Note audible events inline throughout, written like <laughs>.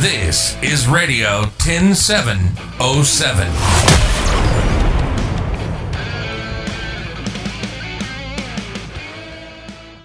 This is Radio 10707.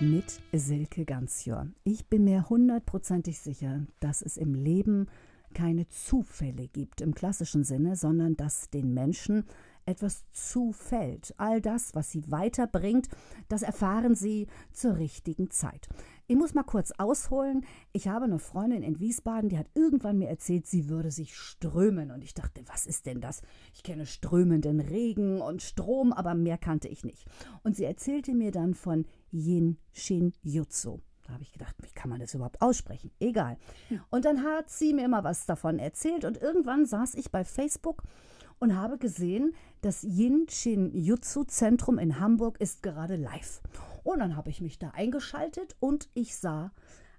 mit Silke Ganzjör. Ich bin mir hundertprozentig sicher, dass es im Leben keine Zufälle gibt im klassischen Sinne, sondern dass den Menschen etwas zufällt. All das, was sie weiterbringt, das erfahren sie zur richtigen Zeit. Ich muss mal kurz ausholen. Ich habe eine Freundin in Wiesbaden, die hat irgendwann mir erzählt, sie würde sich strömen. Und ich dachte, was ist denn das? Ich kenne strömenden Regen und Strom, aber mehr kannte ich nicht. Und sie erzählte mir dann von Yin Shin Jutsu. Da habe ich gedacht, wie kann man das überhaupt aussprechen? Egal. Und dann hat sie mir immer was davon erzählt und irgendwann saß ich bei Facebook und habe gesehen, das Yin Shin Jutsu Zentrum in Hamburg ist gerade live. Und dann habe ich mich da eingeschaltet und ich sah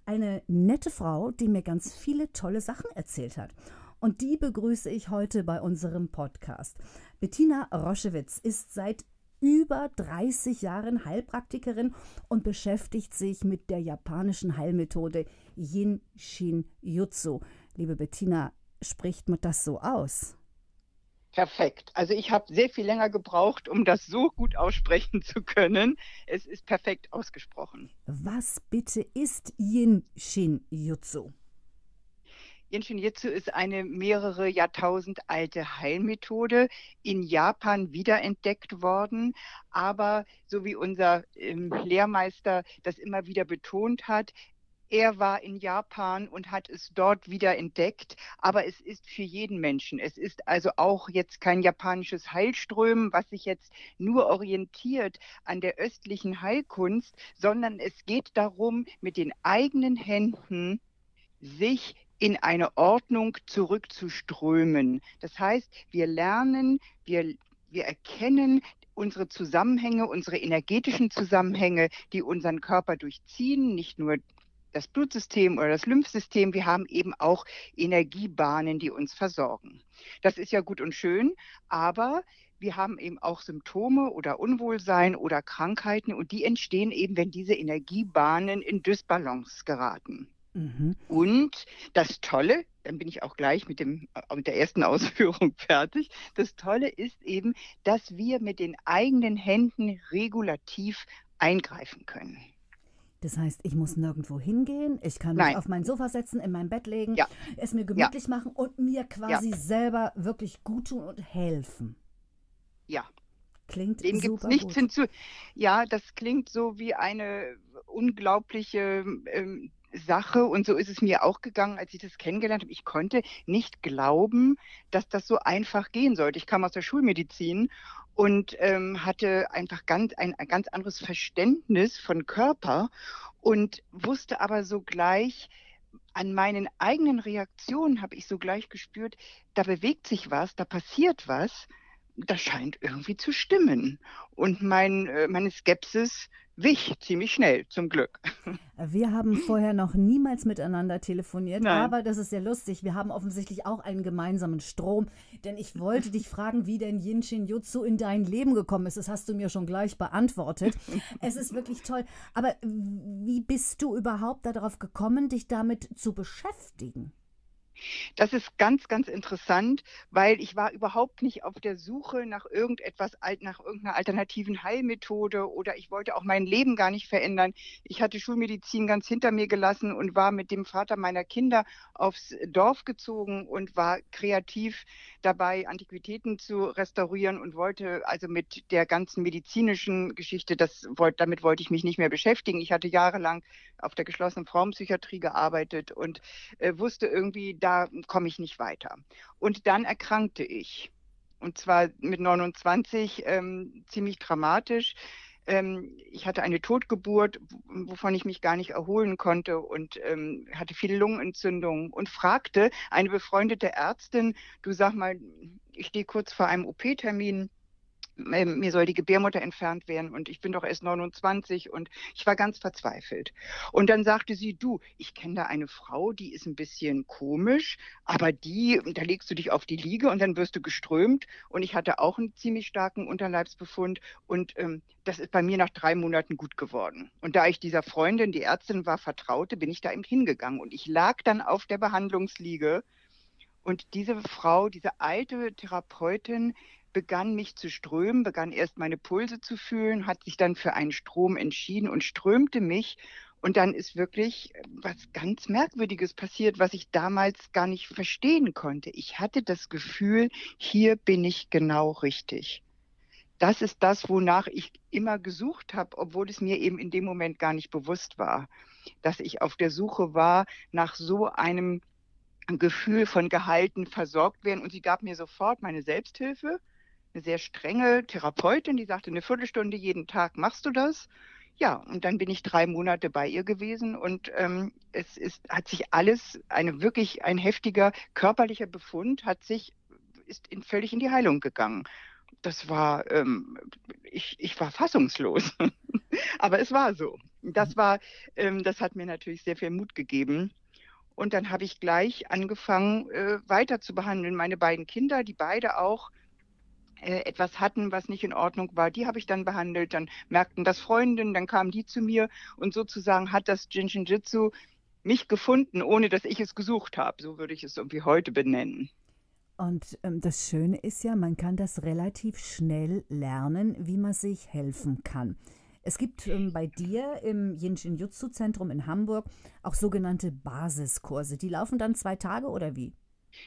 eine nette Frau, die mir ganz viele tolle Sachen erzählt hat. Und die begrüße ich heute bei unserem Podcast. Bettina Roschewitz ist seit über 30 Jahren Heilpraktikerin und beschäftigt sich mit der japanischen Heilmethode Yin Shin Jutsu. Liebe Bettina, spricht man das so aus? Perfekt. Also ich habe sehr viel länger gebraucht, um das so gut aussprechen zu können. Es ist perfekt ausgesprochen. Was bitte ist Yin Shin Jutsu? Yin Jitsu ist eine mehrere Jahrtausend alte Heilmethode, in Japan wiederentdeckt worden. Aber so wie unser ähm, Lehrmeister das immer wieder betont hat, er war in Japan und hat es dort wieder entdeckt, aber es ist für jeden Menschen. Es ist also auch jetzt kein japanisches Heilströmen, was sich jetzt nur orientiert an der östlichen Heilkunst, sondern es geht darum, mit den eigenen Händen sich in eine Ordnung zurückzuströmen. Das heißt, wir lernen, wir, wir erkennen unsere Zusammenhänge, unsere energetischen Zusammenhänge, die unseren Körper durchziehen, nicht nur das Blutsystem oder das Lymphsystem, wir haben eben auch Energiebahnen, die uns versorgen. Das ist ja gut und schön, aber wir haben eben auch Symptome oder Unwohlsein oder Krankheiten und die entstehen eben, wenn diese Energiebahnen in Dysbalance geraten. Mhm. Und das Tolle, dann bin ich auch gleich mit, dem, äh, mit der ersten <laughs> Ausführung fertig. Das Tolle ist eben, dass wir mit den eigenen Händen regulativ eingreifen können. Das heißt, ich muss nirgendwo hingehen, ich kann mich Nein. auf mein Sofa setzen, in mein Bett legen, Ja. es mir gemütlich machen und mir quasi selber wirklich gut tun und helfen. Ja, Klingt dem gibt es super nichts gut. hinzu. Ja, das klingt so wie eine unglaubliche ähm, Sache und so ist es mir auch gegangen, als ich das kennengelernt habe. Ich konnte nicht glauben, dass das so einfach gehen sollte. Ich kam aus der Schulmedizin und ähm, hatte einfach ganz, ein, ein ganz anderes Verständnis von Körper und wusste aber sogleich, an meinen eigenen Reaktionen habe ich sogleich gespürt, da bewegt sich was, da passiert was, das scheint irgendwie zu stimmen. Und mein, äh, meine Skepsis wich ziemlich schnell, zum Glück. Wir haben <laughs> vorher noch niemals miteinander telefoniert, Nein. aber das ist ja lustig. Wir haben offensichtlich auch einen gemeinsamen Strom, denn ich wollte dich fragen, wie denn Yin Shin Jutsu in dein Leben gekommen ist. Das hast du mir schon gleich beantwortet. <laughs> Es ist wirklich toll. Aber wie bist du überhaupt darauf gekommen, dich damit zu beschäftigen? Das ist ganz, ganz interessant, weil ich war überhaupt nicht auf der Suche nach irgendetwas, nach irgendeiner alternativen Heilmethode oder ich wollte auch mein Leben gar nicht verändern. Ich hatte Schulmedizin ganz hinter mir gelassen und war mit dem Vater meiner Kinder aufs Dorf gezogen und war kreativ dabei, Antiquitäten zu restaurieren und wollte also mit der ganzen medizinischen Geschichte, das damit wollte ich mich nicht mehr beschäftigen. Ich hatte jahrelang auf der geschlossenen Frauenpsychiatrie gearbeitet und äh, wusste irgendwie, da komme ich nicht weiter. Und dann erkrankte ich. Und zwar mit 29 ähm, ziemlich dramatisch. Ähm, ich hatte eine Totgeburt, wovon ich mich gar nicht erholen konnte und ähm, hatte viele Lungenentzündungen und fragte eine befreundete Ärztin, du sag mal, ich stehe kurz vor einem OP-Termin, mir soll die Gebärmutter entfernt werden und ich bin doch erst 29 und ich war ganz verzweifelt. Und dann sagte sie, du, ich kenne da eine Frau, die ist ein bisschen komisch, aber die, da legst du dich auf die Liege und dann wirst du geströmt. Und ich hatte auch einen ziemlich starken Unterleibsbefund und ähm, das ist bei mir nach drei Monaten gut geworden. Und da ich dieser Freundin, die Ärztin war, vertraute, bin ich da eben hingegangen und ich lag dann auf der Behandlungsliege und diese Frau, diese alte Therapeutin, begann mich zu strömen, begann erst meine Pulse zu fühlen, hat sich dann für einen Strom entschieden und strömte mich. Und dann ist wirklich was ganz Merkwürdiges passiert, was ich damals gar nicht verstehen konnte. Ich hatte das Gefühl, hier bin ich genau richtig. Das ist das, wonach ich immer gesucht habe, obwohl es mir eben in dem Moment gar nicht bewusst war, dass ich auf der Suche war nach so einem Gefühl von gehalten, versorgt werden. Und sie gab mir sofort meine Selbsthilfe eine sehr strenge Therapeutin, die sagte, eine Viertelstunde jeden Tag machst du das. Ja, und dann bin ich drei Monate bei ihr gewesen und ähm, es ist, hat sich alles, eine wirklich ein heftiger körperlicher Befund hat sich, ist in, völlig in die Heilung gegangen. Das war, ähm, ich, ich war fassungslos. <laughs> Aber es war so. Das war, ähm, das hat mir natürlich sehr viel Mut gegeben. Und dann habe ich gleich angefangen, äh, weiter zu behandeln. Meine beiden Kinder, die beide auch etwas hatten, was nicht in Ordnung war, die habe ich dann behandelt. Dann merkten das Freundinnen, dann kamen die zu mir und sozusagen hat das Jinshin Jitsu mich gefunden, ohne dass ich es gesucht habe. So würde ich es irgendwie heute benennen. Und ähm, das Schöne ist ja, man kann das relativ schnell lernen, wie man sich helfen kann. Es gibt ähm, bei dir im Jinshin Jutsu Zentrum in Hamburg auch sogenannte Basiskurse. Die laufen dann zwei Tage oder wie?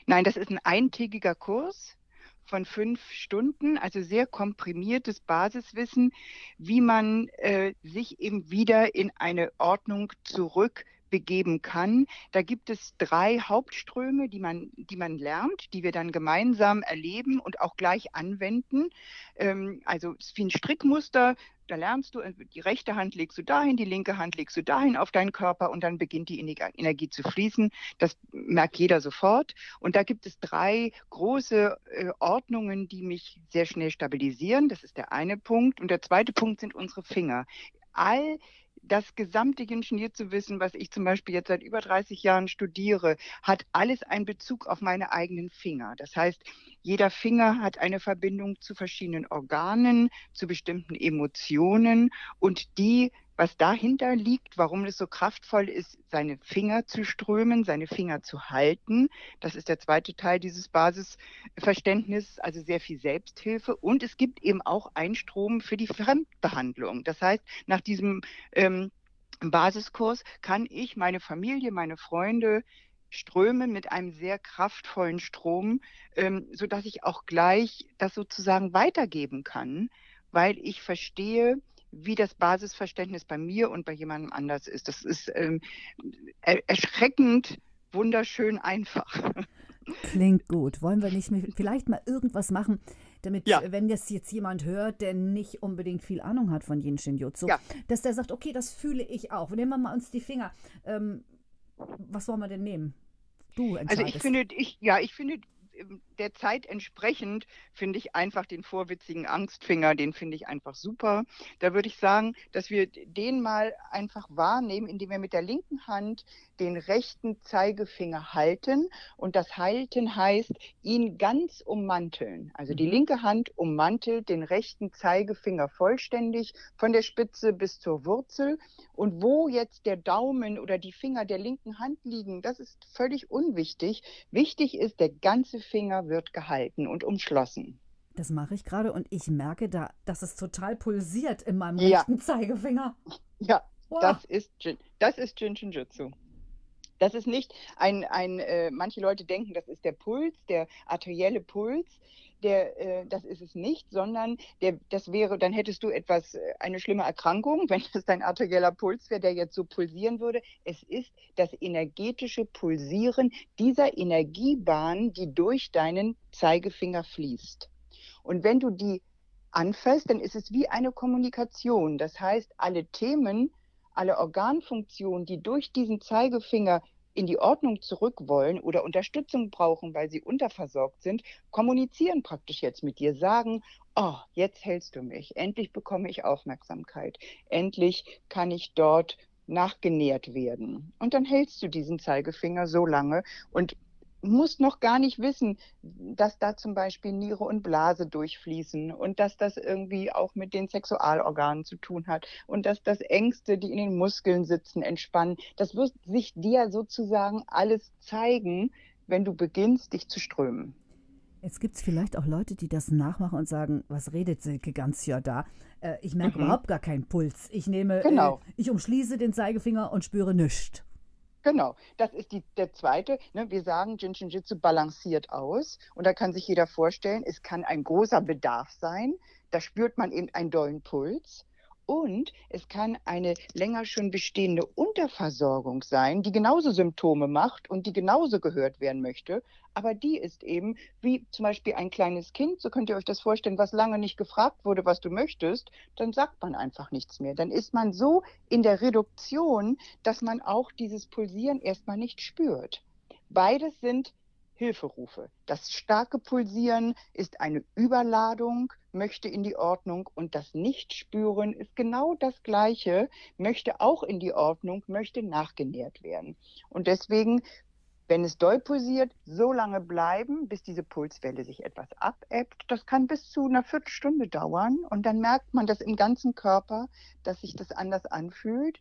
Nein, das ist ein eintägiger Kurs von fünf Stunden, also sehr komprimiertes Basiswissen, wie man äh, sich eben wieder in eine Ordnung zurück begeben kann. Da gibt es drei Hauptströme, die man, die man lernt, die wir dann gemeinsam erleben und auch gleich anwenden. Ähm, also es ist wie ein Strickmuster, da lernst du, die rechte Hand legst du dahin, die linke Hand legst du dahin auf deinen Körper und dann beginnt die Energie zu fließen. Das merkt jeder sofort. Und da gibt es drei große äh, Ordnungen, die mich sehr schnell stabilisieren. Das ist der eine Punkt. Und der zweite Punkt sind unsere Finger. All das gesamte Ingenieurwissen, was ich zum Beispiel jetzt seit über 30 Jahren studiere, hat alles einen Bezug auf meine eigenen Finger. Das heißt, jeder Finger hat eine Verbindung zu verschiedenen Organen, zu bestimmten Emotionen und die was dahinter liegt, warum es so kraftvoll ist, seine Finger zu strömen, seine Finger zu halten. Das ist der zweite Teil dieses Basisverständnisses, also sehr viel Selbsthilfe. Und es gibt eben auch einen Strom für die Fremdbehandlung. Das heißt, nach diesem ähm, Basiskurs kann ich meine Familie, meine Freunde, strömen mit einem sehr kraftvollen Strom, ähm, sodass ich auch gleich das sozusagen weitergeben kann, weil ich verstehe, wie das Basisverständnis bei mir und bei jemandem anders ist. Das ist ähm, erschreckend, wunderschön einfach. Klingt gut. Wollen wir nicht vielleicht mal irgendwas machen, damit, ja. wenn das jetzt jemand hört, der nicht unbedingt viel Ahnung hat von Yin Shin Jutsu, ja. dass der sagt, okay, das fühle ich auch. Nehmen wir mal uns die Finger. Ähm, was wollen wir denn nehmen? Du entscheidest. Also ich finde, ich, ja, ich finde, der Zeit entsprechend finde ich einfach den vorwitzigen Angstfinger, den finde ich einfach super. Da würde ich sagen, dass wir den mal einfach wahrnehmen, indem wir mit der linken Hand den rechten Zeigefinger halten. Und das Halten heißt, ihn ganz ummanteln. Also die mhm. linke Hand ummantelt den rechten Zeigefinger vollständig von der Spitze bis zur Wurzel. Und wo jetzt der Daumen oder die Finger der linken Hand liegen, das ist völlig unwichtig. Wichtig ist, der ganze Finger wird gehalten und umschlossen. Das mache ich gerade und ich merke da, dass es total pulsiert in meinem ja. rechten Zeigefinger. Ja, wow. das ist das ist Jinshinjutsu. Das ist nicht ein, ein äh, manche Leute denken, das ist der Puls, der arterielle Puls. Der, äh, das ist es nicht, sondern der, das wäre, dann hättest du etwas, äh, eine schlimme Erkrankung, <laughs> wenn das dein arterieller Puls wäre, der jetzt so pulsieren würde. Es ist das energetische Pulsieren dieser Energiebahn, die durch deinen Zeigefinger fließt. Und wenn du die anfasst, dann ist es wie eine Kommunikation. Das heißt, alle Themen, alle Organfunktionen, die durch diesen Zeigefinger in die Ordnung zurück wollen oder Unterstützung brauchen, weil sie unterversorgt sind, kommunizieren praktisch jetzt mit dir, sagen, oh, jetzt hältst du mich, endlich bekomme ich Aufmerksamkeit, endlich kann ich dort nachgenährt werden. Und dann hältst du diesen Zeigefinger so lange und musst noch gar nicht wissen, dass da zum Beispiel Niere und Blase durchfließen und dass das irgendwie auch mit den Sexualorganen zu tun hat und dass das Ängste, die in den Muskeln sitzen, entspannen. Das wird sich dir sozusagen alles zeigen, wenn du beginnst, dich zu strömen. Jetzt gibt es vielleicht auch Leute, die das nachmachen und sagen, was redet Silke ganz ja da? Äh, ich merke mhm. überhaupt gar keinen Puls. Ich nehme, genau. äh, ich umschließe den Zeigefinger und spüre nichts. Genau, das ist die, der zweite. Ne? Wir sagen, Jinshin Jitsu balanciert aus. Und da kann sich jeder vorstellen, es kann ein großer Bedarf sein. Da spürt man eben einen dollen Puls. Und es kann eine länger schon bestehende Unterversorgung sein, die genauso Symptome macht und die genauso gehört werden möchte. Aber die ist eben wie zum Beispiel ein kleines Kind, so könnt ihr euch das vorstellen, was lange nicht gefragt wurde, was du möchtest, dann sagt man einfach nichts mehr. Dann ist man so in der Reduktion, dass man auch dieses Pulsieren erstmal nicht spürt. Beides sind Hilferufe. Das starke Pulsieren ist eine Überladung, möchte in die Ordnung und das Nichtspüren ist genau das Gleiche, möchte auch in die Ordnung, möchte nachgenährt werden. Und deswegen, wenn es doll pulsiert, so lange bleiben, bis diese Pulswelle sich etwas abebbt. Das kann bis zu einer Viertelstunde dauern und dann merkt man das im ganzen Körper, dass sich das anders anfühlt.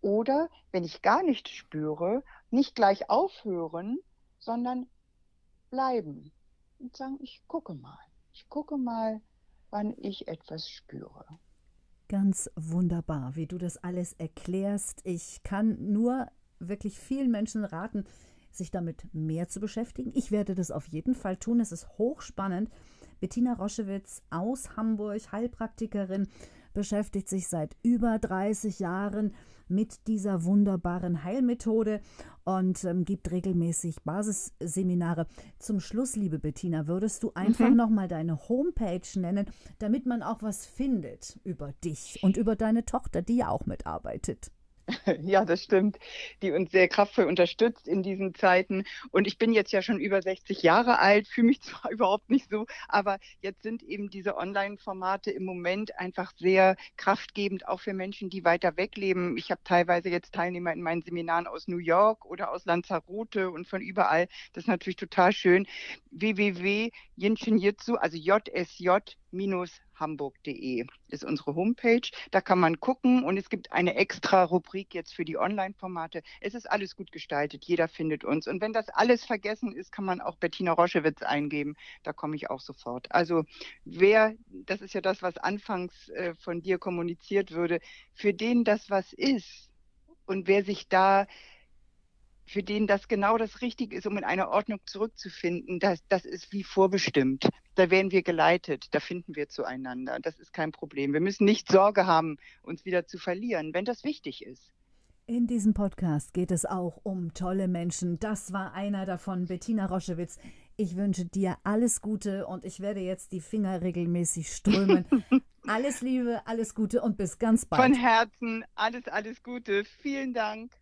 Oder wenn ich gar nichts spüre, nicht gleich aufhören, sondern bleiben und sagen, ich gucke mal, ich gucke mal, wann ich etwas spüre. Ganz wunderbar, wie du das alles erklärst. Ich kann nur wirklich vielen Menschen raten, sich damit mehr zu beschäftigen. Ich werde das auf jeden Fall tun. Es ist hochspannend. Bettina Roschewitz aus Hamburg, Heilpraktikerin, beschäftigt sich seit über 30 Jahren mit dieser wunderbaren Heilmethode und ähm, gibt regelmäßig Basisseminare. Zum Schluss, liebe Bettina, würdest du einfach mhm. noch mal deine Homepage nennen, damit man auch was findet über dich und über deine Tochter, die ja auch mitarbeitet. <laughs> Ja, das stimmt, die uns sehr kraftvoll unterstützt in diesen Zeiten. Und ich bin jetzt ja schon über 60 Jahre alt, fühle mich <laughs> zwar überhaupt nicht so, aber jetzt sind eben diese Online-Formate im Moment einfach sehr kraftgebend, auch für Menschen, die weiter weg leben. Ich habe teilweise jetzt Teilnehmer in meinen Seminaren aus New York oder aus Lanzarote und von überall. Das ist natürlich total schön. www.jinshinjitsu, also JSJ hamburg.de ist unsere Homepage. Da kann man gucken und es gibt eine extra Rubrik jetzt für die Online-Formate. Es ist alles gut gestaltet, jeder findet uns. Und wenn das alles vergessen ist, kann man auch Bettina Roschewitz eingeben. Da komme ich auch sofort. Also wer, das ist ja das, was anfangs äh, von dir kommuniziert würde, für den das was ist und wer sich da für den das genau das Richtige ist, um in eine Ordnung zurückzufinden, das, das ist wie vorbestimmt. Da werden wir geleitet, da finden wir zueinander. Das ist kein Problem. Wir müssen nicht Sorge haben, uns wieder zu verlieren, wenn das wichtig ist. In diesem Podcast geht es auch um tolle Menschen. Das war einer davon, Bettina Roschewitz. Ich wünsche dir alles Gute und ich werde jetzt die Finger regelmäßig strömen. <laughs> alles Liebe, alles Gute und bis ganz bald. Von Herzen alles, alles Gute. Vielen Dank.